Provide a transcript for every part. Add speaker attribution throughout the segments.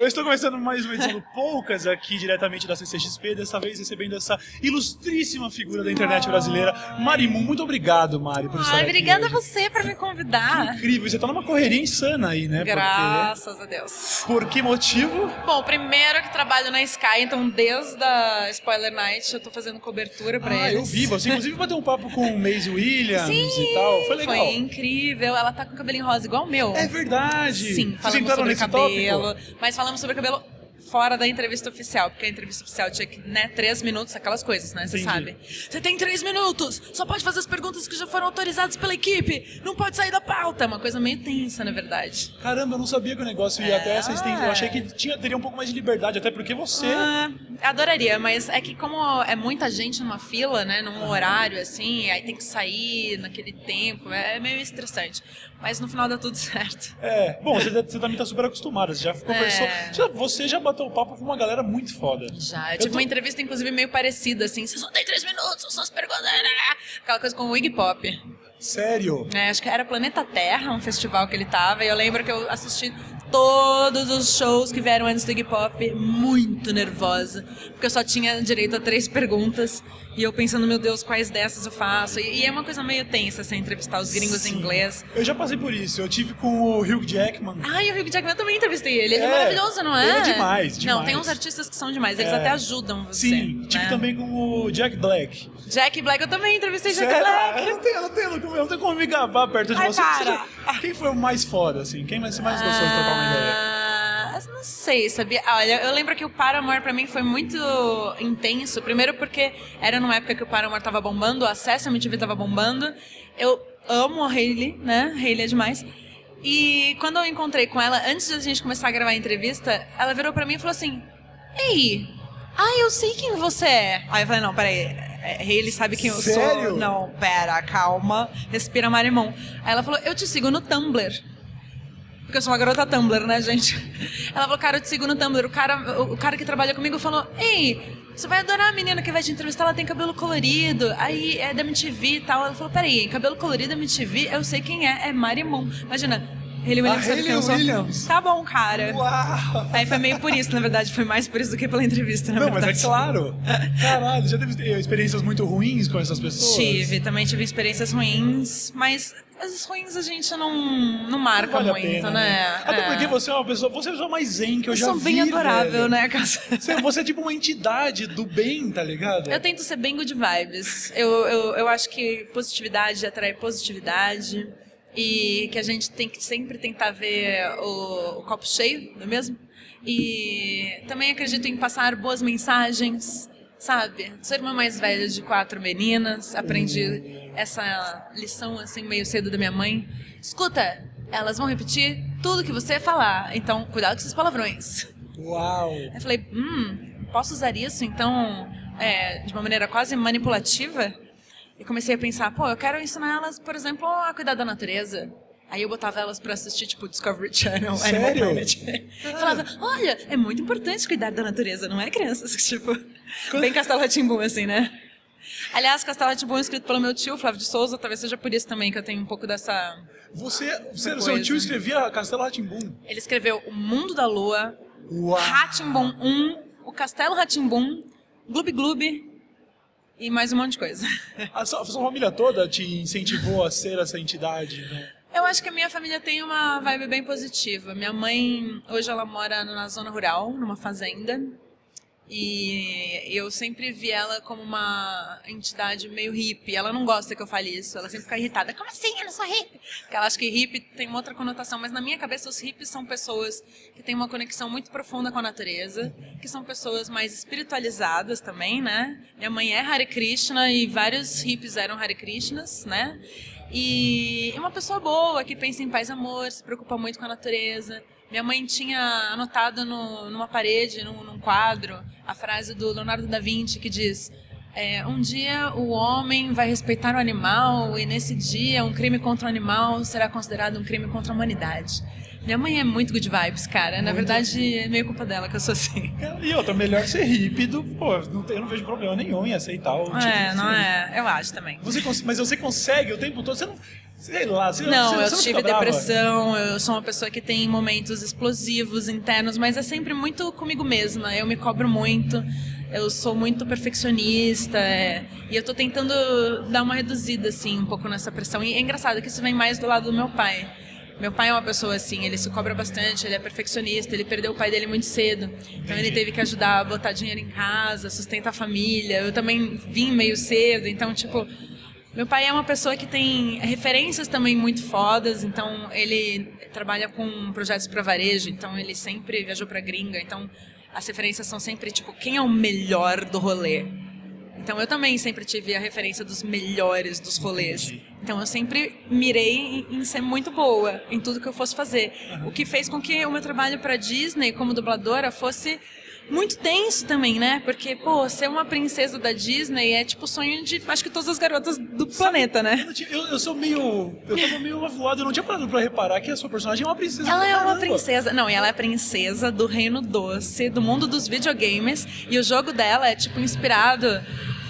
Speaker 1: Eu estou começando mais uma edição do Poucas aqui diretamente da CCXP, dessa vez recebendo essa ilustríssima figura da internet brasileira, Marimun. Muito obrigado, Mari, por estar
Speaker 2: Ai,
Speaker 1: aqui.
Speaker 2: obrigada a você por me convidar.
Speaker 1: Incrível, você tá numa correria insana aí, né?
Speaker 2: Graças a Deus.
Speaker 1: Porque... Por que motivo?
Speaker 2: Bom, primeiro que trabalho na Sky, então desde a Spoiler Night eu tô fazendo cobertura pra
Speaker 1: ah,
Speaker 2: eles.
Speaker 1: eu vi. Você inclusive bateu um papo com o Maisie Williams
Speaker 2: Sim,
Speaker 1: e tal. Foi legal.
Speaker 2: Foi incrível. Ela tá com cabelinho rosa igual o meu.
Speaker 1: É verdade.
Speaker 2: Sim,
Speaker 1: entraram
Speaker 2: sobre
Speaker 1: nesse
Speaker 2: cabelo.
Speaker 1: tópico?
Speaker 2: Mas falamos sobre cabelo fora da entrevista oficial, porque a entrevista oficial tinha que, né, três minutos, aquelas coisas, né? Você sabe. Você tem três minutos! Só pode fazer as perguntas que já foram autorizadas pela equipe! Não pode sair da pauta! É uma coisa meio tensa, na verdade.
Speaker 1: Caramba, eu não sabia que o negócio ia
Speaker 2: É.
Speaker 1: até essa extensão. Eu achei que tinha, teria um pouco mais de liberdade, até porque você.
Speaker 2: Ah, adoraria, mas é que como é muita gente numa fila, né, num horário assim, aí tem que sair naquele tempo, é meio estressante. Mas no final dá tudo certo.
Speaker 1: É, bom, você, você também tá super acostumada, você já conversou.
Speaker 2: É.
Speaker 1: já- você já bateu papo com uma galera muito foda.
Speaker 2: Já, eu tive
Speaker 1: tô-
Speaker 2: uma entrevista, inclusive, meio parecida, assim, você só tem três minutos, são suas perguntas. né? Aquela coisa com o Iggy Pop.
Speaker 1: Sério?
Speaker 2: É, acho que era Planeta Terra, um festival que ele tava, e eu lembro que eu assisti todos os shows que vieram antes do Iggy Pop, muito nervosa, porque eu só tinha direito a três perguntas, e eu pensando, meu Deus, quais dessas eu faço? E, e é uma coisa meio tensa, assim, entrevistar os gringos em
Speaker 1: Sim.
Speaker 2: inglês.
Speaker 1: Eu já passei por isso. Eu tive com o Hugh Jackman.
Speaker 2: Ah, e o Hugh Jackman eu também entrevistei ele. Ele é,
Speaker 1: É,
Speaker 2: maravilhoso, não é?
Speaker 1: ele é demais,
Speaker 2: Não,
Speaker 1: demais.
Speaker 2: tem uns artistas que são demais. Eles
Speaker 1: É.
Speaker 2: até ajudam você.
Speaker 1: Sim, tive
Speaker 2: né?
Speaker 1: também com o Jack Black.
Speaker 2: Jack Black, eu também entrevistei Jack
Speaker 1: Sério?
Speaker 2: Black.
Speaker 1: Eu não tenho, eu não tenho, eu não tenho como me gabar perto de
Speaker 2: Ai,
Speaker 1: você.
Speaker 2: para.
Speaker 1: Já- Quem foi o mais foda, assim? Quem mais- você mais gostou de trocar uma ideia?
Speaker 2: Ah, não sei, sabia? Olha, eu lembro que o Paramore pra mim foi muito intenso. Primeiro porque era numa época que o Paramore tava bombando, o acesso à MTV tava bombando. Eu amo a Hailey, né? Hailey é demais. E quando eu encontrei com ela, antes de a gente começar a gravar a entrevista, ela virou pra mim e falou assim: Ei, ah, eu sei quem você é. Aí eu falei: Não, peraí. é, Hailey sabe quem eu
Speaker 1: Sério?
Speaker 2: sou. Não, pera, calma. Respira, Marimon. Aí ela falou: Eu te sigo no Tumblr. Porque eu sou uma garota Tumblr, né, gente? Ela falou, cara, eu te sigo no Tumblr. O cara, o, cara que trabalha comigo falou, ei, você vai adorar a menina que vai te entrevistar, ela tem cabelo colorido, aí é da MTV e tal. Ela falou, peraí, cabelo colorido MTV, eu sei quem é, é Marimon. Imagina, Hayley Williams
Speaker 1: A
Speaker 2: sabe quem eu
Speaker 1: Hayley
Speaker 2: sou?
Speaker 1: Williams.
Speaker 2: Tá bom, cara.
Speaker 1: Uau!
Speaker 2: Aí foi meio por isso, na verdade, foi mais por isso do que pela entrevista, na
Speaker 1: Não, mas
Speaker 2: verdade.
Speaker 1: é claro. Caralho, já teve experiências muito ruins com essas pessoas?
Speaker 2: Tive, também tive experiências ruins, mas as ruins a gente não, não marca
Speaker 1: Vale a
Speaker 2: muito,
Speaker 1: pena,
Speaker 2: né?
Speaker 1: Até
Speaker 2: É.
Speaker 1: porque você é uma pessoa, você é a pessoa mais zen que eu,
Speaker 2: Eu
Speaker 1: já
Speaker 2: sou
Speaker 1: vi,
Speaker 2: bem adorável,
Speaker 1: velho.
Speaker 2: né, Cass?
Speaker 1: Você, você é tipo uma entidade do bem, tá ligado?
Speaker 2: Eu tento ser bem good vibes. Eu, eu, eu acho que positividade atrai positividade. E que a gente tem que sempre tentar ver o, o copo cheio, não é mesmo? E também acredito em passar boas mensagens, sabe? Sou irmã mais velha de quatro meninas, aprendi essa lição assim meio cedo da minha mãe. Escuta, elas vão repetir tudo que você falar, então cuidado com esses palavrões.
Speaker 1: Uau!
Speaker 2: Eu falei, hum, posso usar isso então é, de uma maneira quase manipulativa? E comecei a pensar, pô, eu quero ensinar elas, por exemplo, a cuidar da natureza. Aí eu botava elas pra assistir, tipo, Discovery Channel, Animal
Speaker 1: Sério?
Speaker 2: Planet. Falava, olha, é muito importante cuidar da natureza, não é, crianças? Tipo, bem Castelo Ratimbum, assim, né? Aliás, Castelo Ratimbum é escrito pelo meu tio, Flávio de Souza, talvez seja por isso também que eu tenho um pouco dessa...
Speaker 1: Você, você seu tio escrevia Castelo Ratimbum.
Speaker 2: Ele escreveu O Mundo da Lua! Ratimbum 1, o Castelo Ratimbum, Gloob Gloob e mais um monte de coisa.
Speaker 1: A sua, a sua família toda te incentivou a ser essa entidade, né?
Speaker 2: Eu acho que a minha família tem uma vibe bem positiva. Minha mãe, hoje ela mora na zona rural, numa fazenda. E eu sempre vi ela como uma entidade meio hippie. Ela não gosta que eu fale isso, ela sempre fica irritada. Como assim? Eu não sou hippie? Porque ela acha que hippie tem uma outra conotação, mas na minha cabeça os hippies são pessoas que têm uma conexão muito profunda com a natureza, que são pessoas mais espiritualizadas também, né? Minha mãe é Hare Krishna e vários hippies eram Hare Krishnas, né? E é uma pessoa boa que pensa em paz e amor, se preocupa muito com a natureza. Minha mãe tinha anotado no- numa parede, num, num quadro, a frase do Leonardo da Vinci que diz: é, Um dia o homem vai respeitar o animal, e nesse dia um crime contra o animal será considerado um crime contra a humanidade. Minha mãe é muito good vibes, cara. Na
Speaker 1: Muito.
Speaker 2: verdade, é meio culpa dela que eu sou assim.
Speaker 1: E outra, melhor ser hippie do. Pô, eu não vejo problema nenhum em aceitar o tipo
Speaker 2: É, não é? Eu acho também.
Speaker 1: Você cons- mas você consegue o tempo todo. Você não, Sei lá, você,
Speaker 2: Não,
Speaker 1: você,
Speaker 2: eu
Speaker 1: você não
Speaker 2: tive
Speaker 1: fica brava?
Speaker 2: depressão, eu sou uma pessoa que tem momentos explosivos internos, mas é sempre muito comigo mesma. Eu me cobro muito, eu sou muito perfeccionista, é, e eu tô tentando dar uma reduzida, assim, um pouco nessa pressão. E é engraçado que isso vem mais do lado do meu pai. Meu pai é uma pessoa assim, ele se cobra bastante, ele é perfeccionista, ele perdeu o pai dele muito cedo. Então ele teve que ajudar a botar dinheiro em casa, sustentar a família. Eu também vim meio cedo, então, tipo, meu pai é uma pessoa que tem referências também muito fodas, então ele trabalha com projetos para varejo, então ele sempre viajou para gringa, então as referências são sempre tipo quem é o melhor do rolê. Então eu também sempre tive a referência dos melhores dos rolês. Então eu sempre mirei em, em ser muito boa em tudo que eu fosse fazer. O que fez com que o meu trabalho para Disney como dubladora fosse muito tenso também, né? Porque, pô, ser uma princesa da Disney é tipo o sonho de acho que todas as garotas do planeta, né?
Speaker 1: Eu, eu- sou meio. Eu tava meio avoado, eu não tinha parado pra reparar que a sua personagem é uma princesa.
Speaker 2: Ela é uma princesa. Não, e ela é princesa do Reino Doce, do mundo dos videogames. E o jogo dela é, tipo, inspirado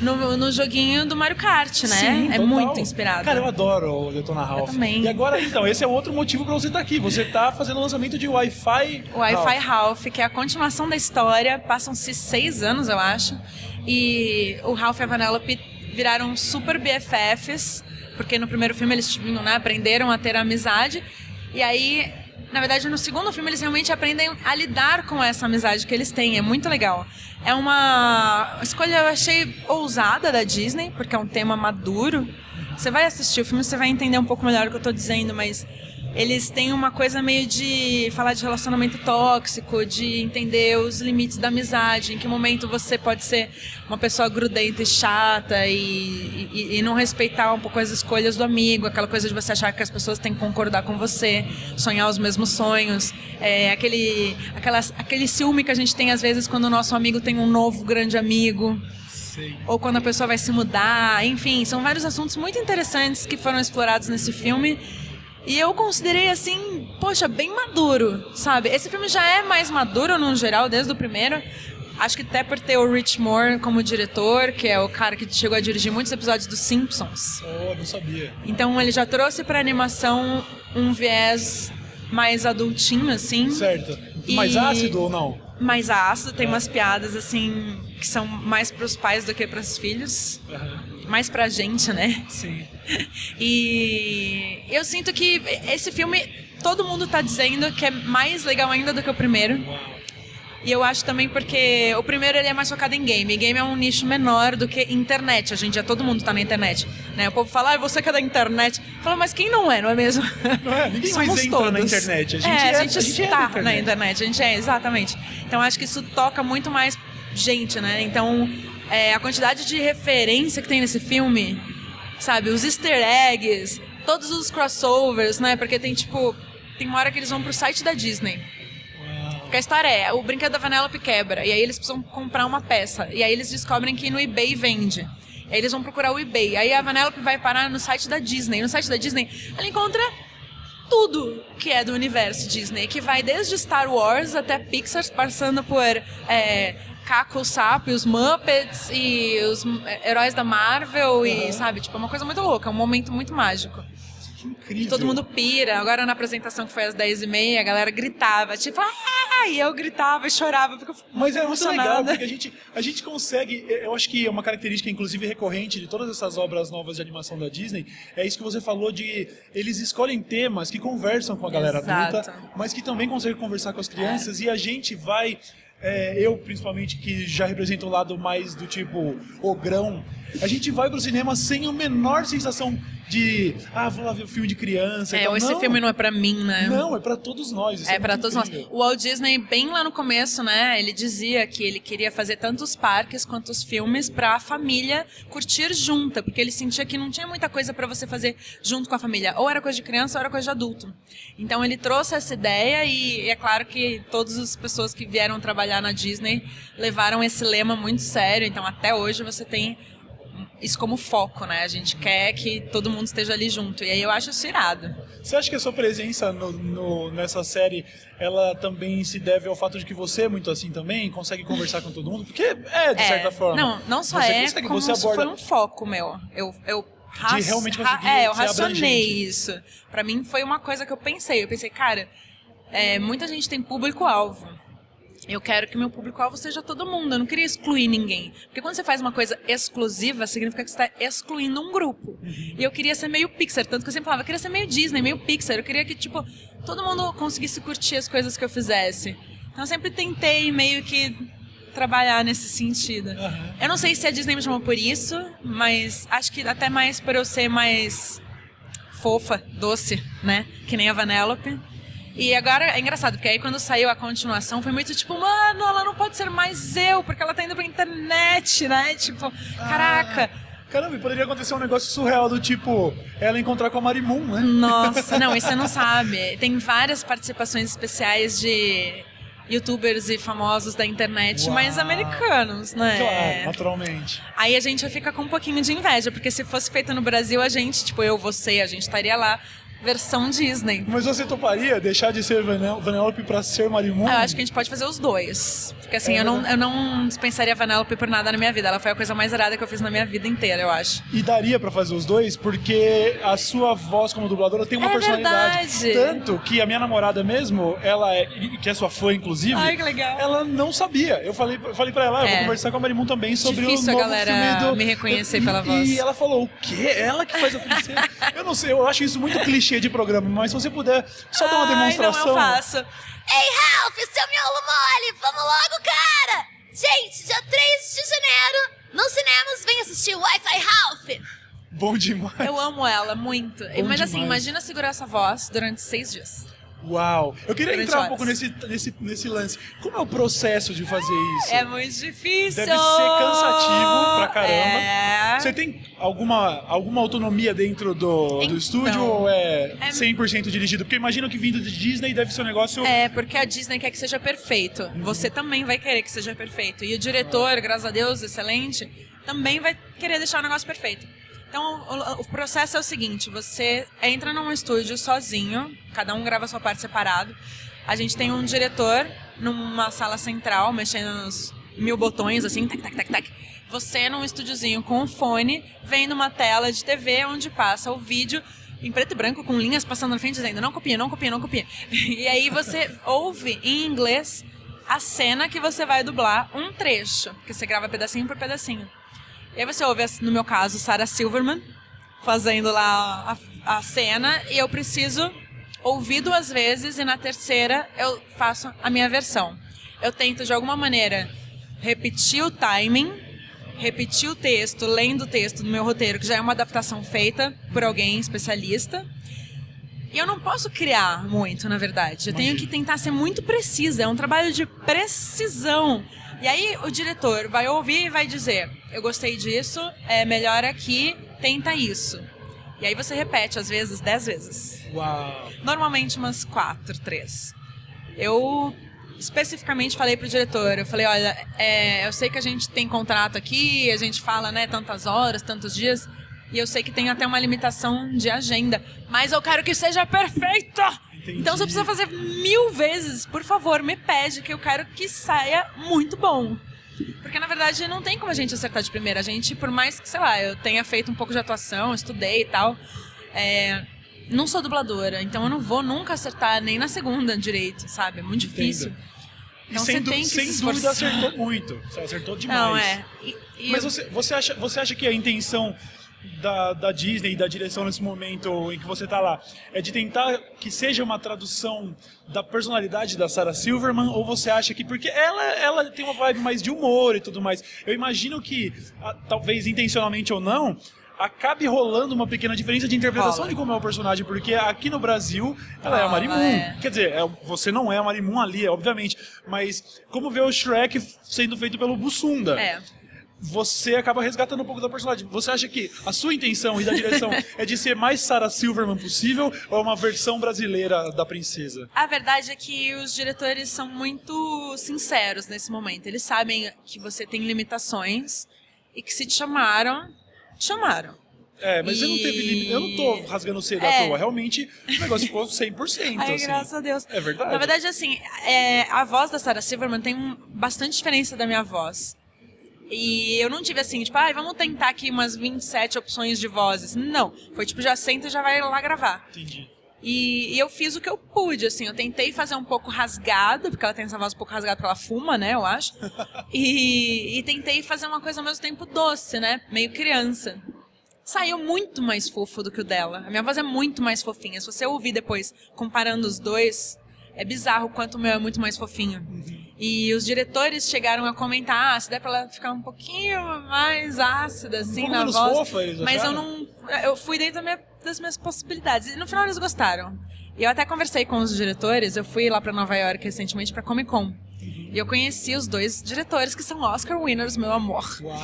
Speaker 2: no, no joguinho do Mario Kart, né?
Speaker 1: Sim,
Speaker 2: é
Speaker 1: total.
Speaker 2: muito inspirado.
Speaker 1: Cara, eu adoro o Detona Ralph.
Speaker 2: também.
Speaker 1: E agora, então, esse é outro motivo pra você estar aqui. Você tá fazendo o lançamento de Wi-Fi.
Speaker 2: Wi-Fi
Speaker 1: Ralph.
Speaker 2: Que é a continuação da história. Passam-se seis anos, eu acho. E o Ralph e a Vanellope viraram super BFFs, porque no primeiro filme eles né, aprenderam a ter amizade. E aí, na verdade, no segundo filme eles realmente aprendem a lidar com essa amizade que eles têm. É muito legal. É uma escolha, eu achei, ousada da Disney, porque é um tema maduro. Você vai assistir o filme, você vai entender um pouco melhor o que eu tô dizendo, mas eles têm uma coisa meio de falar de relacionamento tóxico, de entender os limites da amizade, em que momento você pode ser uma pessoa grudenta e chata e, e- e não respeitar um pouco as escolhas do amigo, aquela coisa de você achar que as pessoas têm que concordar com você, sonhar os mesmos sonhos, é, aquele, aquelas, aquele ciúme que a gente tem às vezes quando o nosso amigo tem um novo grande amigo. Ou quando a pessoa vai se mudar, enfim, são vários assuntos muito interessantes que foram explorados nesse filme. E eu considerei assim, poxa, bem maduro, sabe? Esse filme já é mais maduro no geral, desde o primeiro. Acho que até por ter o Rich Moore como diretor, que é o cara que chegou a dirigir muitos episódios dos Simpsons.
Speaker 1: Oh, não sabia.
Speaker 2: Então ele já trouxe pra animação um viés mais adultinho, assim
Speaker 1: Certo.
Speaker 2: E-
Speaker 1: Mais ácido ou não?
Speaker 2: mais ácido, tem umas piadas assim que são mais pros pais do que pros filhos,
Speaker 1: Aham.
Speaker 2: Mais pra gente, né?
Speaker 1: Sim.
Speaker 2: E eu sinto que esse filme todo mundo tá dizendo que é mais legal ainda do que o primeiro. E eu acho também porque o primeiro ele é mais focado em game. E game é um nicho menor do que internet. Hoje em dia todo mundo tá na internet. Né? O povo fala, ah, você que é da internet. Fala, mas quem não é, não é mesmo?
Speaker 1: Não é? Ninguém
Speaker 2: Somos
Speaker 1: mais entra
Speaker 2: todos.
Speaker 1: na internet. A gente,
Speaker 2: é,
Speaker 1: é,
Speaker 2: a gente
Speaker 1: a gente é
Speaker 2: está
Speaker 1: da internet.
Speaker 2: na internet. A gente é, exatamente. Então acho que isso toca muito mais gente, né? Então é, a quantidade de referência que tem nesse filme, sabe? Os easter eggs, todos os crossovers, né? Porque tem tipo. Tem uma hora que eles vão pro site da Disney. Porque a história é, o brinquedo da Vanellope quebra, e aí eles precisam comprar uma peça. E aí eles descobrem que no eBay vende. E aí eles vão procurar o eBay. Aí a Vanellope vai parar no site da Disney. No site da Disney, ela encontra tudo que é do universo Disney, que vai desde Star Wars até Pixar, passando por é, Caco, Sapo, e os Muppets e os é, heróis da Marvel e, sabe, tipo, é uma coisa muito louca, é um momento muito mágico.
Speaker 1: Que incrível.
Speaker 2: Todo mundo pira. Agora na apresentação que foi às 10h30, a galera gritava, tipo, ah! E eu gritava e chorava, porque eu
Speaker 1: Mas é muito legal, porque a gente, a gente consegue. Eu acho que é uma característica, inclusive, recorrente de todas essas obras novas de animação da Disney. É isso que você falou de. Eles escolhem temas que conversam com a galera
Speaker 2: Exato.
Speaker 1: adulta, mas que também conseguem conversar com as crianças, e a gente vai. É, eu, principalmente, que já represento o lado mais do tipo ogrão, a gente vai pro cinema sem a menor sensação de. Ah, vou lá ver o filme de criança.
Speaker 2: É,
Speaker 1: tal.
Speaker 2: esse
Speaker 1: não,
Speaker 2: filme não é pra mim, né?
Speaker 1: Não, é pra todos nós.
Speaker 2: É pra
Speaker 1: muito
Speaker 2: todos nós.
Speaker 1: incrível.
Speaker 2: O Walt Disney, bem lá no começo, né? Ele dizia que ele queria fazer tanto os parques quanto os filmes pra família curtir junta, porque ele sentia que não tinha muita coisa pra você fazer junto com a família. Ou era coisa de criança ou era coisa de adulto. Então ele trouxe essa ideia e é claro que todas as pessoas que vieram trabalhar na Disney levaram esse lema muito sério. Então até hoje você tem isso como foco, né? A gente quer que todo mundo esteja ali junto. E aí eu acho isso irado.
Speaker 1: Você acha que a sua presença no- no- nessa série, ela também se deve ao fato de que você é muito assim também? Consegue conversar com todo mundo? Porque é, de certa forma.
Speaker 2: Não, não só
Speaker 1: Você
Speaker 2: é,
Speaker 1: consegue,
Speaker 2: como
Speaker 1: você aborda...
Speaker 2: foi um foco meu. Eu, eu
Speaker 1: de realmente conseguir
Speaker 2: É, eu racionei isso. Pra mim foi uma coisa que eu pensei. Eu pensei, cara, é, muita gente tem público-alvo. Eu quero que meu público-alvo seja todo mundo. Eu não queria excluir ninguém. Porque quando você faz uma coisa exclusiva, significa que você está excluindo um grupo. E eu queria ser meio Pixar. Tanto que eu sempre falava, eu queria ser meio Disney, meio Pixar. Eu queria que, tipo, todo mundo conseguisse curtir as coisas que eu fizesse. Então eu sempre tentei meio que trabalhar nesse sentido.
Speaker 1: Aham.
Speaker 2: Eu não sei se a Disney me chamou por isso, mas acho que até mais por eu ser mais fofa, doce, né? Que nem a Vanellope. E agora é engraçado, porque aí quando saiu a continuação foi muito tipo, mano, ela não pode ser mais eu, porque ela tá indo pra internet, né? Tipo, caraca.
Speaker 1: Caramba, e poderia acontecer um negócio surreal do tipo ela encontrar com a Marimun, né?
Speaker 2: Nossa, não, isso você não sabe. Tem várias participações especiais de youtubers e famosos da internet,
Speaker 1: Uau.
Speaker 2: mas americanos, né?
Speaker 1: Claro, naturalmente.
Speaker 2: Aí a gente fica com um pouquinho de inveja, porque se fosse feito no Brasil, a gente, tipo, eu, você, a gente estaria lá, versão Disney.
Speaker 1: Mas você toparia deixar de ser Vanel- Vanellope pra ser Marimun?
Speaker 2: Ah, Eu acho que a gente pode fazer os dois. Porque assim,
Speaker 1: É
Speaker 2: eu, não, eu não dispensaria a Vanellope por nada na minha vida. Ela foi a coisa mais arada que eu fiz na minha vida inteira, eu acho.
Speaker 1: E daria pra fazer os dois, porque a sua voz como dubladora tem uma
Speaker 2: É
Speaker 1: personalidade.
Speaker 2: verdade.
Speaker 1: Tanto que a minha namorada mesmo, ela é, que é sua fã, inclusive,
Speaker 2: Ai, que legal.
Speaker 1: ela não sabia. Eu falei, eu falei pra ela, ah, eu vou
Speaker 2: É.
Speaker 1: conversar com a Marimun também sobre
Speaker 2: Difícil a
Speaker 1: o novo
Speaker 2: galera
Speaker 1: filme do...
Speaker 2: me reconhecer pela
Speaker 1: e,
Speaker 2: voz.
Speaker 1: E ela falou, o quê? Ela que faz a princesa? eu não sei, eu acho isso muito clichê de programa, mas se você puder só dar uma demonstração...
Speaker 2: Ai, não, eu faço.
Speaker 3: Ei, Ralph, seu miolo mole, vamos logo, cara! Gente, dia 3 de janeiro, nos cinemas, vem assistir Wi-Fi Ralph!
Speaker 1: Bom demais.
Speaker 2: Eu amo ela muito. Mas assim,
Speaker 1: demais.
Speaker 2: imagina segurar essa voz durante seis dias.
Speaker 1: Uau. Eu queria
Speaker 2: Durante
Speaker 1: entrar um
Speaker 2: horas.
Speaker 1: pouco nesse, nesse, nesse lance. Como é o processo de fazer isso?
Speaker 2: É muito difícil.
Speaker 1: Deve ser cansativo pra caramba.
Speaker 2: É.
Speaker 1: Você tem alguma, alguma autonomia dentro do, do
Speaker 2: Então,
Speaker 1: estúdio ou é,
Speaker 2: é-
Speaker 1: 100% dirigido? Porque eu imagino que vindo de Disney deve ser um negócio...
Speaker 2: É, porque a Disney quer que seja perfeito. Você também vai querer que seja perfeito. E o diretor, graças a Deus, excelente, também vai querer deixar o negócio perfeito. Então, o, o processo é o seguinte: você entra num estúdio sozinho, cada um grava a sua parte separado. A gente tem um diretor numa sala central, mexendo nos mil botões, assim, tac, tac, tac, tac. Você num estúdiozinho com um fone, vendo uma tela de TV onde passa o vídeo em preto e branco, com linhas passando na frente dizendo não copia, não copia, não copia. E aí você ouve em inglês a cena que você vai dublar um trecho, que você grava pedacinho por pedacinho. E aí você ouve, no meu caso, Sarah Silverman fazendo lá a, a cena e eu preciso ouvir duas vezes e na terceira eu faço a minha versão. Eu tento de alguma maneira repetir o timing, repetir o texto, lendo o texto do meu roteiro, que já é uma adaptação feita por alguém especialista. E eu não posso criar muito, na verdade. Eu tenho que tentar ser muito precisa. É um trabalho de precisão. E aí o diretor vai ouvir e vai dizer: Eu gostei disso, é melhor aqui, tenta isso. E aí você repete, às vezes, dez vezes.
Speaker 1: Uau.
Speaker 2: Normalmente umas quatro, três. Eu especificamente falei pro diretor, eu falei, olha, é, eu sei que a gente tem contrato aqui, a gente fala, né, tantas horas, tantos dias, e eu sei que tem até uma limitação de agenda, mas eu quero que seja perfeito!
Speaker 1: Entendi.
Speaker 2: Então se eu precisar fazer mil vezes, por favor, me pede, que eu quero que saia muito bom. Porque, na verdade, não tem como a gente acertar de primeira. A gente, por mais que, sei lá, eu tenha feito um pouco de atuação, estudei e tal, é, não sou dubladora, então eu não vou nunca acertar nem na segunda direito, sabe? É muito difícil.
Speaker 1: E
Speaker 2: Então
Speaker 1: sem,
Speaker 2: você
Speaker 1: du-
Speaker 2: tem que
Speaker 1: sem
Speaker 2: se
Speaker 1: dúvida acertou muito. Você acertou demais.
Speaker 2: Não, é. E- e
Speaker 1: Mas
Speaker 2: eu-
Speaker 1: você, você, acha, você acha que a intenção da, da Disney da direção nesse momento em que você tá lá é de tentar que seja uma tradução da personalidade da Sarah Silverman ou você acha que porque ela ela tem uma vibe mais de humor e tudo mais eu imagino que ah, talvez intencionalmente ou não acabe rolando uma pequena diferença de interpretação
Speaker 2: Rola.
Speaker 1: de como é o personagem porque aqui no Brasil ela é a Marimun
Speaker 2: é.
Speaker 1: quer dizer é- você não é a Marimun ali é, obviamente mas como ver o Shrek sendo feito pelo Bussunda
Speaker 2: É.
Speaker 1: você acaba resgatando um pouco da personagem. Você acha que a sua intenção e da direção é de ser mais Sarah Silverman possível ou é uma versão brasileira da princesa?
Speaker 2: A verdade é que os diretores são muito sinceros nesse momento. Eles sabem que você tem limitações e que se te chamaram, te chamaram.
Speaker 1: É, mas eu não
Speaker 2: E-
Speaker 1: teve limite. Eu não tô rasgando cedo à
Speaker 2: É.
Speaker 1: toa. Realmente, o negócio ficou 100%.
Speaker 2: Ai,
Speaker 1: assim.
Speaker 2: graças a Deus.
Speaker 1: É verdade.
Speaker 2: Na verdade, assim, é, a voz da Sarah Silverman tem bastante diferença da minha voz. E eu não tive assim, tipo, ah, vamos tentar aqui umas 27 opções de vozes. Não. Foi tipo, já senta e já vai lá gravar.
Speaker 1: Entendi.
Speaker 2: E, e eu fiz o que eu pude, assim. Eu tentei fazer um pouco rasgado, porque ela tem essa voz um pouco rasgada porque ela fuma, né, eu acho. E, e tentei fazer uma coisa ao mesmo tempo doce, né? Meio criança. Saiu muito mais fofo do que o dela. A minha voz é muito mais fofinha. Se você ouvir depois, comparando os dois, é bizarro o quanto o meu é muito mais fofinho. E os diretores chegaram a comentar, ah, se der pra ela ficar um pouquinho mais ácida, assim,
Speaker 1: pouco
Speaker 2: na voz.
Speaker 1: fofa, eles
Speaker 2: mas eu
Speaker 1: acharam?
Speaker 2: não. Eu fui dentro da minha- das minhas possibilidades. E no final eles gostaram. E eu até conversei com os diretores, eu fui lá pra Nova York recentemente pra Comic Con. E eu conheci os dois diretores que são Oscar winners, meu amor.
Speaker 1: Uau.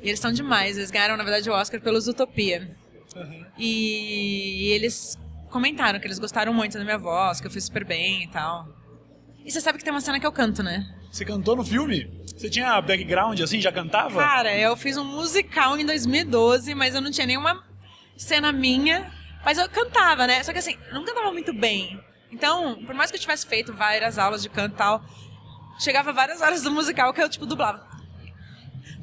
Speaker 2: E eles são demais. Eles ganharam, na verdade, o Oscar pelos Utopia.
Speaker 1: Uhum.
Speaker 2: E eles comentaram que eles gostaram muito da minha voz, que eu fiz super bem e tal. E você sabe que tem uma cena que eu canto, né?
Speaker 1: Você cantou no filme? Você tinha background assim, já cantava?
Speaker 2: Cara, eu fiz um musical em 2012, mas eu não tinha nenhuma cena minha. Mas eu cantava, né? Só que assim, eu não cantava muito bem. Então, por mais que eu tivesse feito várias aulas de canto e tal, chegava várias horas do musical que eu, tipo, dublava.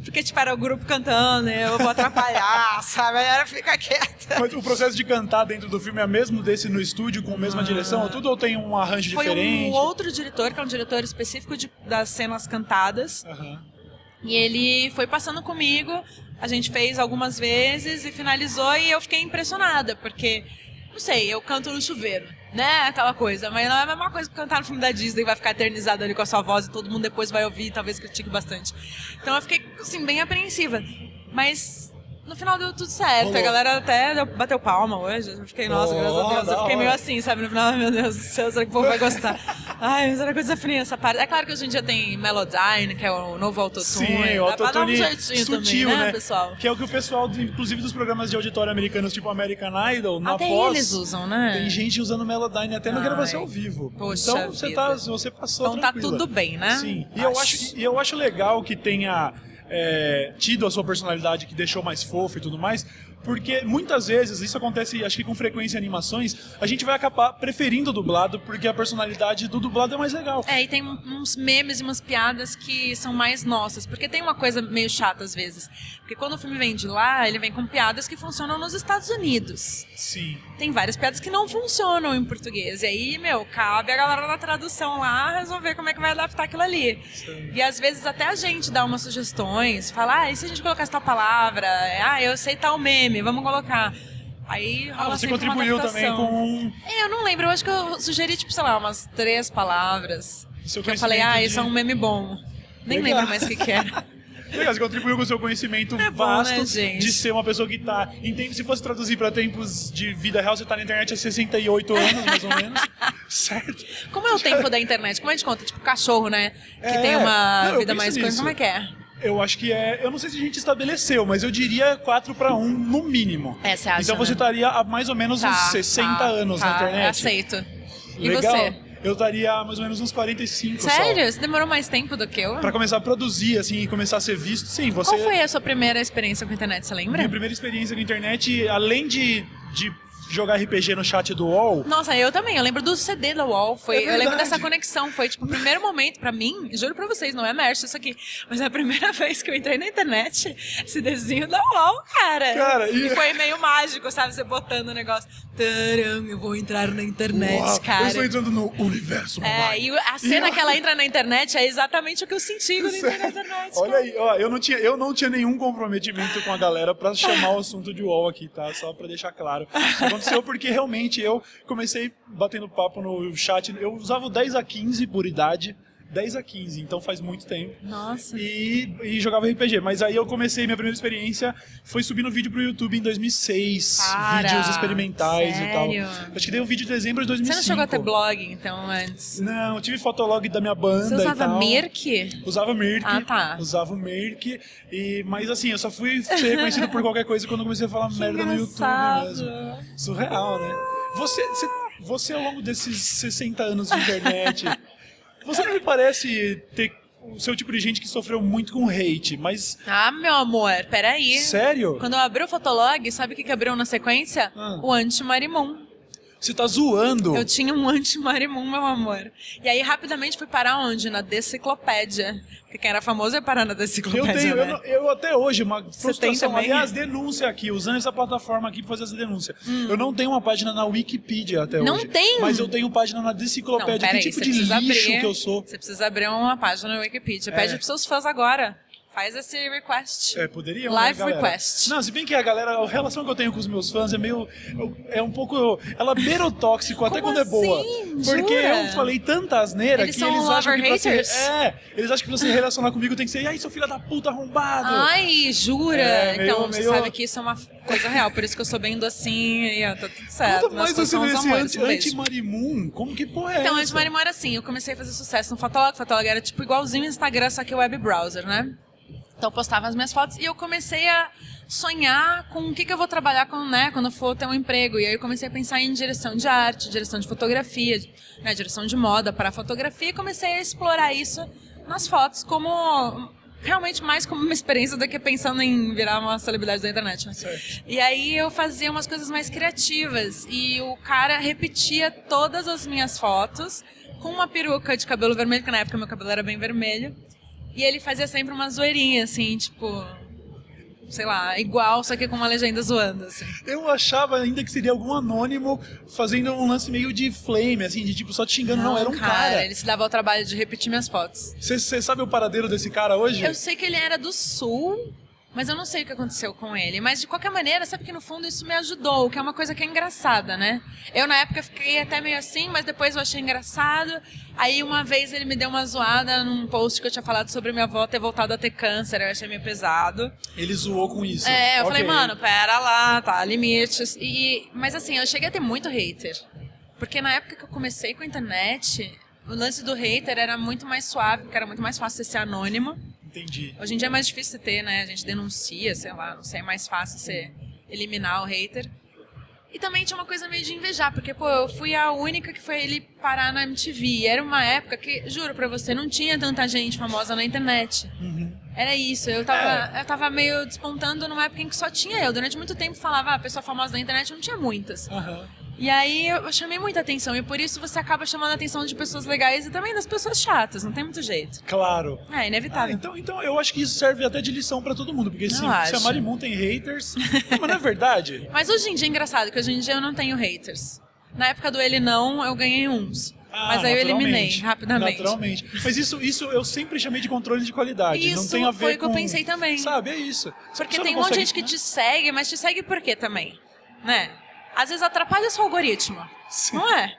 Speaker 2: Porque, tipo, era o grupo cantando, eu vou atrapalhar, sabe? Aí era ficar quieta.
Speaker 1: Mas o processo de cantar dentro do filme é mesmo desse no estúdio, com a mesma direção? ou Tudo ou tem um arranjo
Speaker 2: Foi
Speaker 1: diferente?
Speaker 2: um outro diretor, que é um diretor específico de- das cenas cantadas.
Speaker 1: Aham.
Speaker 2: E ele foi passando comigo, a gente fez algumas vezes e finalizou e eu fiquei impressionada, porque, não sei, eu canto no chuveiro, né? Aquela coisa, mas não é a mesma coisa que cantar no filme da Disney vai ficar eternizado ali com a sua voz e todo mundo depois vai ouvir e talvez critique bastante. Então eu fiquei, assim, bem apreensiva. Mas no final deu tudo certo,
Speaker 1: Rolou.
Speaker 2: a galera até bateu palma hoje, eu fiquei, nossa,
Speaker 1: Oh,
Speaker 2: graças a Deus, eu fiquei meio assim, sabe? No final, meu Deus do céu, será que o povo vai gostar? Ai, será que eu desafinei essa parte? É claro que hoje em dia tem Melodyne, que é o novo autotune.
Speaker 1: Sim, o
Speaker 2: um
Speaker 1: autotune
Speaker 2: jeitinho
Speaker 1: sutil,
Speaker 2: também, né,
Speaker 1: né?
Speaker 2: pessoal?
Speaker 1: Que é o que o pessoal, inclusive dos programas de auditório americanos, tipo American Idol, na
Speaker 2: Até
Speaker 1: pós,
Speaker 2: eles usam, né?
Speaker 1: tem gente usando Melodyne até na gravação ao vivo.
Speaker 2: poxa
Speaker 1: então você,
Speaker 2: vida.
Speaker 1: tá, você passou
Speaker 2: Então tá
Speaker 1: tranquila.
Speaker 2: tudo bem, né?
Speaker 1: Sim. E eu acho, e eu acho legal que tenha é, tido a sua personalidade que deixou mais fofo e tudo mais, porque muitas vezes, isso acontece, acho que com frequência em animações, a gente vai acabar preferindo o dublado porque a personalidade do dublado é mais legal.
Speaker 2: É, e tem uns memes e umas piadas que são mais nossas. Porque tem uma coisa meio chata às vezes. Porque quando o filme vem de lá, ele vem com piadas que funcionam nos Estados Unidos.
Speaker 1: Sim.
Speaker 2: Tem várias piadas que não funcionam em português. E aí, meu, cabe a galera da tradução lá resolver como é que vai adaptar aquilo ali. E às vezes até a gente dá umas sugestões, fala, ah, e se a gente colocasse tal palavra? Ah, eu sei tal meme, vamos colocar. Aí
Speaker 1: Ah, você contribuiu também com
Speaker 2: É, eu não lembro, eu acho que eu sugeri, tipo, sei lá, umas três palavras.
Speaker 1: seu
Speaker 2: Que eu falei, ah, isso é um meme bom. Nem
Speaker 1: Legal.
Speaker 2: lembro mais o que, que era.
Speaker 1: Legal, você contribuiu com o seu conhecimento
Speaker 2: É bom,
Speaker 1: vasto
Speaker 2: né, gente?
Speaker 1: de ser uma pessoa que tá. Entende? Se fosse traduzir pra tempos de vida real, você tá na internet há 68 anos, mais ou menos. certo?
Speaker 2: Como é o tempo da internet? Como a gente conta? Tipo, cachorro, né? Que
Speaker 1: É,
Speaker 2: tem uma
Speaker 1: não,
Speaker 2: vida mais coisa. Como é que é?
Speaker 1: Eu acho que é. Eu não sei se a gente estabeleceu, mas eu diria 4 pra 1 no mínimo.
Speaker 2: É, você acha,
Speaker 1: Então você
Speaker 2: né?
Speaker 1: estaria há mais ou menos uns 60
Speaker 2: tá,
Speaker 1: anos
Speaker 2: tá,
Speaker 1: na internet.
Speaker 2: Aceito. E
Speaker 1: Legal.
Speaker 2: você?
Speaker 1: Eu estaria há mais ou menos uns 45 só.
Speaker 2: Sério? Você demorou mais tempo do que eu?
Speaker 1: Pra começar a produzir, assim, e começar a ser visto, sim, você.
Speaker 2: Qual foi a sua primeira experiência com a internet, você lembra?
Speaker 1: Minha primeira experiência com a internet, além de, de jogar RPG no chat do UOL,
Speaker 2: Nossa, eu também. Eu lembro do CD da UOL. Foi,
Speaker 1: É
Speaker 2: eu lembro dessa conexão. Foi, tipo, o primeiro momento pra mim. Juro pra vocês, não é merch isso aqui. Mas é a primeira vez que eu entrei na internet. Esse desenho da UOL, cara.
Speaker 1: Cara, e-
Speaker 2: e... foi meio mágico, sabe? Você botando o negócio. Taram, eu vou entrar na internet,
Speaker 1: Uau,
Speaker 2: cara.
Speaker 1: eu estou entrando no universo
Speaker 2: É, e a cena
Speaker 1: E-
Speaker 2: que ela entra na internet é exatamente o que eu senti quando entrei na internet.
Speaker 1: Olha
Speaker 2: cara.
Speaker 1: aí, ó, eu não, tinha, eu não tinha nenhum comprometimento com a galera pra chamar o assunto de UOL aqui, tá? Só pra deixar claro. Aconteceu porque realmente eu comecei batendo papo no chat. Eu usava o 10 a 15 por idade. 10 a 15, então faz muito tempo.
Speaker 2: Nossa.
Speaker 1: E, e jogava RPG. Mas aí eu comecei, minha primeira experiência foi subindo vídeo pro YouTube em 2006.
Speaker 2: Cara,
Speaker 1: vídeos experimentais e tal.
Speaker 2: sério?
Speaker 1: Acho que dei um vídeo em dezembro de
Speaker 2: Você
Speaker 1: 2005.
Speaker 2: não chegou a ter blog, então, antes?
Speaker 1: Não, eu tive fotolog da minha banda
Speaker 2: Você usava. Mirk?
Speaker 1: Usava Mirk.
Speaker 2: Ah, tá.
Speaker 1: Usava o Mirk. E, mas assim, eu só fui ser reconhecido por qualquer coisa quando comecei a falar merda no YouTube
Speaker 2: engraçado.
Speaker 1: mesmo. Surreal, né? Você, você, você, ao longo desses 60 anos de internet, você não me parece ter o seu tipo de gente que sofreu muito com hate, mas.
Speaker 2: Ah, meu amor, peraí.
Speaker 1: Sério?
Speaker 2: Quando eu abri o Fotolog, sabe o que, que abriu na sequência?
Speaker 1: Ah.
Speaker 2: O Anti-Marimon.
Speaker 1: Você tá zoando.
Speaker 2: Eu tinha um anti-Marimun, meu amor. E aí, rapidamente, fui parar onde? Na Deciclopédia. Porque quem era famoso ia parar na
Speaker 1: Eu
Speaker 2: Deciclopédia,
Speaker 1: tenho,
Speaker 2: né?
Speaker 1: eu, não- eu até hoje, uma frustração,
Speaker 2: também?
Speaker 1: aliás, denúncia aqui, usando essa plataforma aqui pra fazer essa denúncia. Eu não tenho uma página na Wikipedia até
Speaker 2: Hum. Não
Speaker 1: hoje.
Speaker 2: tem?
Speaker 1: Mas eu tenho página na
Speaker 2: Não,
Speaker 1: Deciclopédia. que
Speaker 2: peraí,
Speaker 1: tipo
Speaker 2: você
Speaker 1: de lixo
Speaker 2: precisa abrir,
Speaker 1: que eu sou?
Speaker 2: Você precisa abrir uma página no Wikipedia. Pede
Speaker 1: É.
Speaker 2: pros seus fãs agora. Faz esse request.
Speaker 1: É, poderia.
Speaker 2: Live
Speaker 1: né,
Speaker 2: request.
Speaker 1: Não, se bem que a galera, a relação que eu tenho com os meus fãs é meio. É um pouco. Ela beira o tóxico até quando é boa.
Speaker 2: assim?
Speaker 1: Porque
Speaker 2: Jura?
Speaker 1: eu falei tanta asneira
Speaker 2: Eles
Speaker 1: que eles acham que pra se,
Speaker 2: lover-haters?
Speaker 1: É, eles acham que pra se relacionar comigo tem que ser. Aí, seu filho da puta arrombado.
Speaker 2: Ai, jura?
Speaker 1: É, meio-
Speaker 2: então, você
Speaker 1: meio-
Speaker 2: sabe que isso é uma coisa real. Por isso que eu sou bem docinha e ó, tá tudo certo.
Speaker 1: Conta
Speaker 2: Nós
Speaker 1: mais assim
Speaker 2: somos
Speaker 1: desse anti-
Speaker 2: Um beijo.
Speaker 1: anti-marimun. Como que porra é
Speaker 2: Então, Marimor era assim, eu comecei a fazer sucesso no Fotolog. Fotolog era tipo igualzinho o Instagram, só que web browser, né? Então eu postava as minhas fotos e eu comecei a sonhar com o que, que eu vou trabalhar com, né, quando eu for ter um emprego. E aí eu comecei a pensar em direção de arte, direção de fotografia, né, direção de moda para fotografia e comecei a explorar isso nas fotos como realmente mais como uma experiência do que pensando em virar uma celebridade da internet, né?
Speaker 1: Certo.
Speaker 2: E aí eu fazia umas coisas mais criativas e o cara repetia todas as minhas fotos com uma peruca de cabelo vermelho, que na época meu cabelo era bem vermelho. E ele fazia sempre uma zoeirinha, assim, tipo. Sei lá, igual, só que com uma legenda zoando, assim.
Speaker 1: Eu achava ainda que seria algum anônimo fazendo um lance meio de flame, assim, de tipo, só te xingando. Não, era um cara.
Speaker 2: Ele se dava ao trabalho de repetir minhas fotos.
Speaker 1: Você sabe o paradeiro desse cara hoje?
Speaker 2: Eu sei que ele era do sul, mas eu não sei o que aconteceu com ele. Mas de qualquer maneira, sabe que no fundo isso me ajudou, que é uma coisa que é engraçada, né? Eu na época fiquei até meio assim, mas depois eu achei engraçado. Aí uma vez ele me deu uma zoada num post que eu tinha falado sobre minha avó ter voltado a ter câncer, eu achei meio pesado.
Speaker 1: Ele zoou com isso.
Speaker 2: É, eu
Speaker 1: Ok.
Speaker 2: falei, mano, pera lá, tá, limites. E, mas assim, eu cheguei a ter muito hater. Porque na época que eu comecei com a internet, o lance do hater era muito mais suave, porque era muito mais fácil você ser anônimo.
Speaker 1: Entendi.
Speaker 2: Hoje em dia é mais difícil ter, né? A gente denuncia, sei lá, não sei, é mais fácil você eliminar o hater. E também tinha uma coisa meio de invejar, porque, pô, eu fui a única que foi ele parar na MTV. E era uma época que, juro pra você, não tinha tanta gente famosa na internet.
Speaker 1: Uhum.
Speaker 2: Era isso, eu tava, eu tava meio despontando numa época em que só tinha eu. Durante muito tempo falava, ah, pessoa famosa na internet não tinha muitas.
Speaker 1: Aham.
Speaker 2: E aí eu chamei muita atenção, e por isso você acaba chamando a atenção de pessoas legais e também das pessoas chatas, não tem muito jeito.
Speaker 1: Claro.
Speaker 2: É
Speaker 1: Ah,
Speaker 2: inevitável.
Speaker 1: então, então eu acho que isso serve até de lição pra todo mundo, porque se,
Speaker 2: Eu acho.
Speaker 1: se a Marimun tem haters. Não, mas não é verdade?
Speaker 2: Mas hoje em dia é engraçado, que hoje em dia eu não tenho haters. Na época do ele não, eu ganhei uns.
Speaker 1: Ah,
Speaker 2: mas aí eu eliminei rapidamente.
Speaker 1: Naturalmente. Mas isso, isso eu sempre chamei de controle de qualidade. não
Speaker 2: Isso
Speaker 1: tem a ver
Speaker 2: foi o que eu pensei também.
Speaker 1: Sabe, é isso. Se
Speaker 2: Porque tem um
Speaker 1: não
Speaker 2: monte de gente que te segue, mas te segue por quê também? Né? Às vezes atrapalha o seu algoritmo.
Speaker 1: Sim.
Speaker 2: Não é?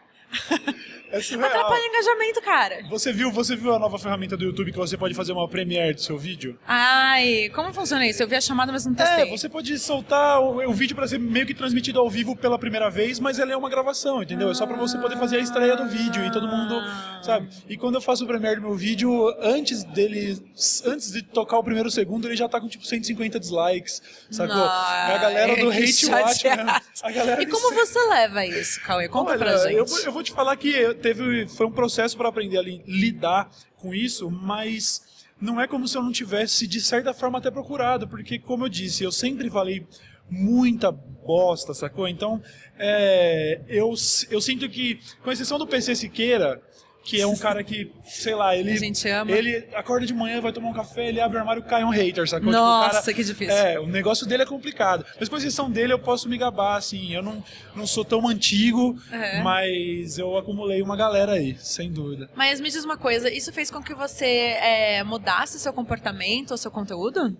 Speaker 1: É surreal.
Speaker 2: Atrapalha o engajamento, cara.
Speaker 1: Você viu, você viu a nova ferramenta do YouTube que você pode fazer uma premiere do seu vídeo?
Speaker 2: Ai, como funciona isso? Eu vi a chamada, mas não testei.
Speaker 1: É, você pode soltar o, o vídeo para ser meio que transmitido ao vivo pela primeira vez, mas ele é uma gravação, entendeu? É só para você poder fazer a estreia do vídeo e todo mundo,
Speaker 2: Ah.
Speaker 1: sabe? E quando eu faço o premiere do meu vídeo, antes dele, antes de tocar o primeiro segundo, ele já tá com tipo 150 dislikes, sacou?
Speaker 2: Ai,
Speaker 1: é a galera do hate watch
Speaker 2: chateado.
Speaker 1: mesmo. A galera
Speaker 2: E como você leva isso, Cauê? Conta
Speaker 1: Olha,
Speaker 2: pra gente.
Speaker 1: Eu, eu vou te falar que teve, foi um processo para aprender a li- lidar com isso, mas não é como se eu não tivesse, de certa forma, até procurado, porque, como eu disse, eu sempre falei muita bosta, sacou? Então, é, eu, eu sinto que, com exceção do PC Siqueira, que é um cara que, sei lá, ele.
Speaker 2: A gente ama.
Speaker 1: Ele acorda de manhã, vai tomar um café, ele abre o armário cai um hater, sacou? Tipo, o
Speaker 2: Nossa,
Speaker 1: cara-
Speaker 2: que difícil.
Speaker 1: É, o negócio dele é complicado. Mas com exceção dele, eu posso me gabar, assim. Eu não, não sou tão antigo,
Speaker 2: É.
Speaker 1: mas eu acumulei uma galera aí, sem dúvida.
Speaker 2: Mas me diz uma coisa, isso fez com que você é, mudasse seu comportamento ou seu conteúdo?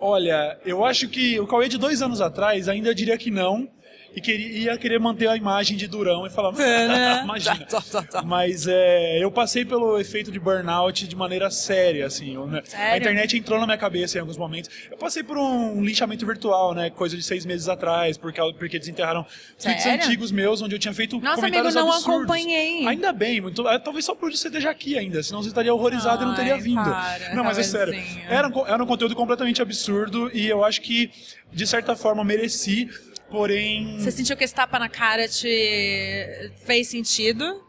Speaker 1: Olha, eu acho que o Cauê de dois anos atrás ainda diria que não. E queria, ia querer manter a imagem de durão e falar, imagina.
Speaker 2: Tá, tá, tá.
Speaker 1: Mas é, eu passei pelo efeito de burnout de maneira séria, assim. eu, né? A internet entrou na minha cabeça em alguns momentos. Eu passei por um linchamento virtual, né? Coisa de seis meses atrás, porque, porque desenterraram tweets antigos meus, onde eu tinha feito
Speaker 2: Nossa,
Speaker 1: comentários
Speaker 2: amigo, não
Speaker 1: absurdos.
Speaker 2: acompanhei.
Speaker 1: Ainda bem, muito, é, talvez só por você esteja aqui ainda, senão você estaria horrorizado e não teria
Speaker 2: Ai,
Speaker 1: vindo.
Speaker 2: para,
Speaker 1: não, mas é sério. Era um, era um conteúdo completamente absurdo e eu acho que, de certa forma, mereci, porém.
Speaker 2: Você sentiu que esse tapa na cara te fez sentido?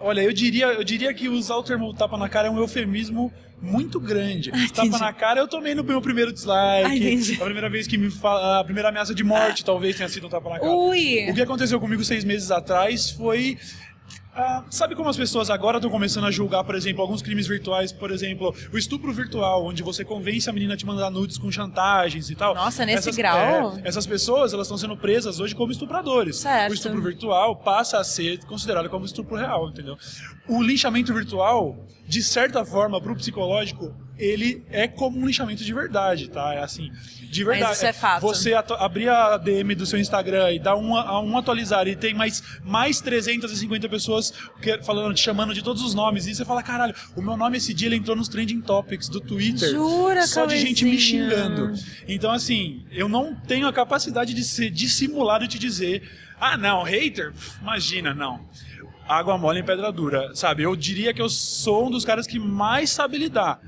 Speaker 1: Olha, eu diria, eu diria que usar o termo tapa na cara é um eufemismo muito grande. tapa
Speaker 2: entendi.
Speaker 1: na cara eu tomei no meu primeiro dislike.
Speaker 2: Ah,
Speaker 1: a primeira vez que me fala, a primeira ameaça de morte talvez tenha sido um tapa na cara.
Speaker 2: Ui!
Speaker 1: O que aconteceu comigo seis meses atrás foi. Ah, sabe como as pessoas agora estão começando a julgar, por exemplo, alguns crimes virtuais, por exemplo, o estupro virtual, onde você convence a menina a te mandar nudes com chantagens e tal.
Speaker 2: Nossa, nesse
Speaker 1: essas,
Speaker 2: grau?
Speaker 1: é, essas pessoas, elas estão sendo presas hoje como estupradores.
Speaker 2: Certo.
Speaker 1: O estupro virtual passa a ser considerado como estupro real, entendeu? O linchamento virtual, de certa forma, pro psicológico, ele é como um linchamento de verdade, tá? É assim, de verdade.
Speaker 2: isso é fato.
Speaker 1: Você abrir a DM do seu Instagram e dar um, a- um atualizar e tem mais, mais 350 pessoas que- falando, te chamando de todos os nomes. E você fala, caralho, o meu nome esse dia ele entrou nos trending topics do Twitter.
Speaker 2: Jura,
Speaker 1: Só de gente me xingando. Então, assim, eu não tenho a capacidade de ser dissimulado e te dizer, ah, não, hater? Imagina, não. Água mole em pedra dura, sabe? Eu diria que eu sou um dos caras que mais sabe lidar.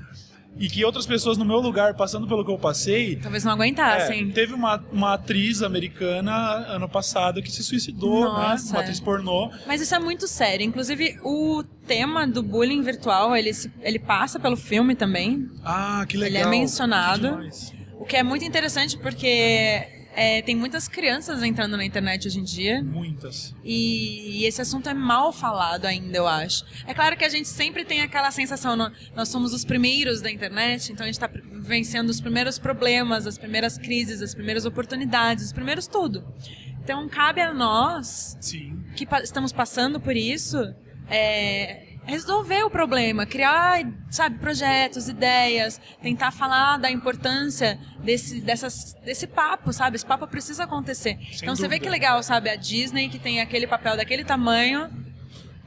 Speaker 1: E que outras pessoas no meu lugar, passando pelo que eu passei,
Speaker 2: Talvez não
Speaker 1: é,
Speaker 2: aguentassem.
Speaker 1: teve uma, uma atriz americana ano passado que se suicidou, né?
Speaker 2: Nossa.
Speaker 1: Uma atriz pornô.
Speaker 2: Mas isso é muito sério. Inclusive, o tema do bullying virtual, ele, se- ele passa pelo filme também.
Speaker 1: Ah, que
Speaker 2: Ele
Speaker 1: legal.
Speaker 2: é mencionado.
Speaker 1: Que.
Speaker 2: O que é muito interessante porque é, tem muitas crianças entrando na internet hoje em dia.
Speaker 1: Muitas.
Speaker 2: E, e esse assunto é mal falado ainda, eu acho. É claro que a gente sempre tem aquela sensação, nó- nós somos os primeiros da internet, então a gente está vencendo os primeiros problemas, as primeiras crises, as primeiras oportunidades, os primeiros tudo. Então cabe a nós
Speaker 1: Sim.
Speaker 2: que pa- estamos passando por isso é, resolver o problema, criar, sabe, projetos, ideias, tentar falar da importância desse, dessas, desse papo, sabe? Esse papo precisa acontecer. então você vê
Speaker 1: dúvida.
Speaker 2: que legal, sabe? A Disney que tem aquele papel daquele tamanho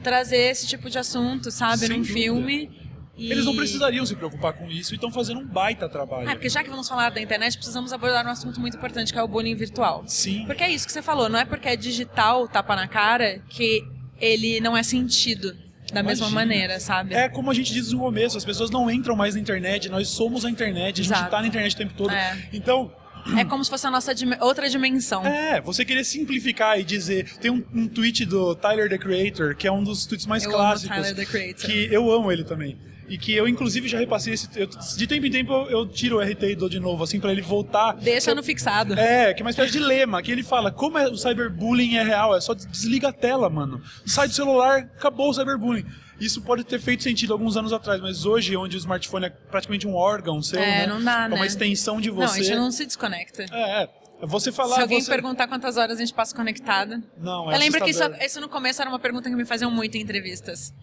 Speaker 2: trazer esse tipo de assunto, sabe,
Speaker 1: Sem
Speaker 2: num
Speaker 1: dúvida.
Speaker 2: filme. E...
Speaker 1: Eles não precisariam se preocupar com isso e estão fazendo um baita trabalho.
Speaker 2: Ah, porque já que vamos falar da internet, precisamos abordar um assunto muito importante, que é o bullying virtual.
Speaker 1: Sim.
Speaker 2: Porque é isso que você falou, não é porque é digital, tapa na cara, que ele não é sentido da mesma
Speaker 1: Imagina.
Speaker 2: maneira, sabe?
Speaker 1: É como a gente disse no começo, as pessoas não entram mais na internet, nós somos a internet, a gente
Speaker 2: Exato.
Speaker 1: tá na internet o tempo todo.
Speaker 2: É.
Speaker 1: Então,
Speaker 2: É como se fosse a nossa dim- outra dimensão.
Speaker 1: é, você querer simplificar e dizer. Tem um, um tweet do Tyler the Creator, que é um dos tweets mais
Speaker 2: Eu amo
Speaker 1: clássicos.
Speaker 2: Tyler, the Creator.
Speaker 1: Que eu amo ele também. E que eu, inclusive, já repassei esse. eu- de tempo em tempo eu, eu tiro o RT e dou de novo, assim, pra ele voltar.
Speaker 2: Deixa no fixado.
Speaker 1: É, que é uma espécie de lema, que ele fala, como é- o cyberbullying é real, é só des- desliga a tela, mano. Sai do celular, acabou o cyberbullying. Isso pode ter feito sentido alguns anos atrás, mas hoje, onde o smartphone é praticamente um órgão seu,
Speaker 2: É,
Speaker 1: né?
Speaker 2: não dá,
Speaker 1: É
Speaker 2: né?
Speaker 1: uma extensão de
Speaker 2: Não, a
Speaker 1: você.
Speaker 2: gente não se desconecta.
Speaker 1: É, é. Você falar...
Speaker 2: Se alguém
Speaker 1: você...
Speaker 2: perguntar quantas horas a gente passa conectada.
Speaker 1: Não, é
Speaker 2: eu lembro que isso, isso no começo era uma pergunta que me faziam muito em entrevistas.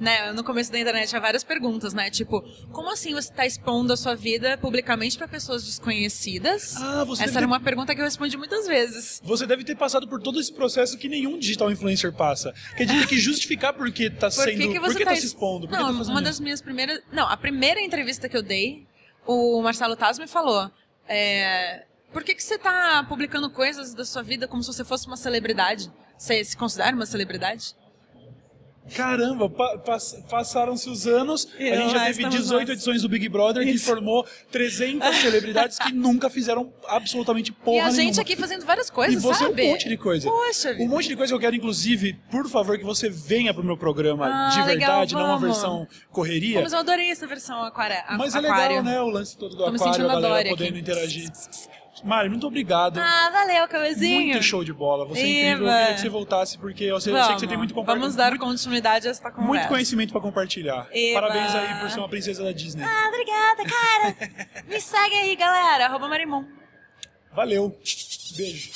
Speaker 2: Né, no começo da internet tinha várias perguntas, né? Tipo, como assim você está expondo a sua vida publicamente para pessoas desconhecidas?
Speaker 1: Ah, você
Speaker 2: Essa era
Speaker 1: ter-
Speaker 2: uma pergunta que eu respondi muitas vezes.
Speaker 1: Você deve ter passado por todo esse processo que nenhum digital influencer passa. Que é de ter que justificar por que tá
Speaker 2: Por que,
Speaker 1: sendo...
Speaker 2: que
Speaker 1: por que
Speaker 2: tá,
Speaker 1: tá se expondo? Por
Speaker 2: Não,
Speaker 1: tá
Speaker 2: uma
Speaker 1: isso?
Speaker 2: das minhas primeiras. Não, a primeira entrevista que eu dei, o Marcelo Taz me falou. é, Por que, que você tá publicando coisas da sua vida como se você fosse uma celebridade? Você se considera uma celebridade?
Speaker 1: Caramba, pa- pass- passaram-se os anos,
Speaker 2: E
Speaker 1: a gente já teve
Speaker 2: estamos
Speaker 1: 18
Speaker 2: nós.
Speaker 1: edições do Big Brother que formou 300 celebridades que nunca fizeram absolutamente porra
Speaker 2: e a gente
Speaker 1: nenhuma.
Speaker 2: aqui fazendo várias
Speaker 1: E
Speaker 2: coisas,
Speaker 1: você
Speaker 2: sabe?
Speaker 1: um monte de coisa.
Speaker 2: Poxa
Speaker 1: Um monte de coisa que eu quero, inclusive, por favor, que você venha pro meu programa
Speaker 2: Ah,
Speaker 1: de
Speaker 2: legal,
Speaker 1: verdade, não uma versão correria.
Speaker 2: Mas eu adorei essa versão aquara... a-
Speaker 1: Mas é legal, né? O lance todo do
Speaker 2: Tô
Speaker 1: aquário, a galera podendo
Speaker 2: aqui.
Speaker 1: interagir. Mari, muito obrigado.
Speaker 2: Ah, valeu, Cauêzinho.
Speaker 1: muito show de bola. Você é incrível. Eu queria que você voltasse, porque eu sei, eu sei que você tem muito compa-
Speaker 2: Vamos dar
Speaker 1: muito,
Speaker 2: continuidade a essa conversa.
Speaker 1: muito conhecimento pra compartilhar.
Speaker 2: Eba.
Speaker 1: Parabéns aí por ser uma princesa da Disney.
Speaker 2: Ah, obrigada, cara. Me segue aí, galera. Arroba Marimum.
Speaker 1: Valeu. Beijo.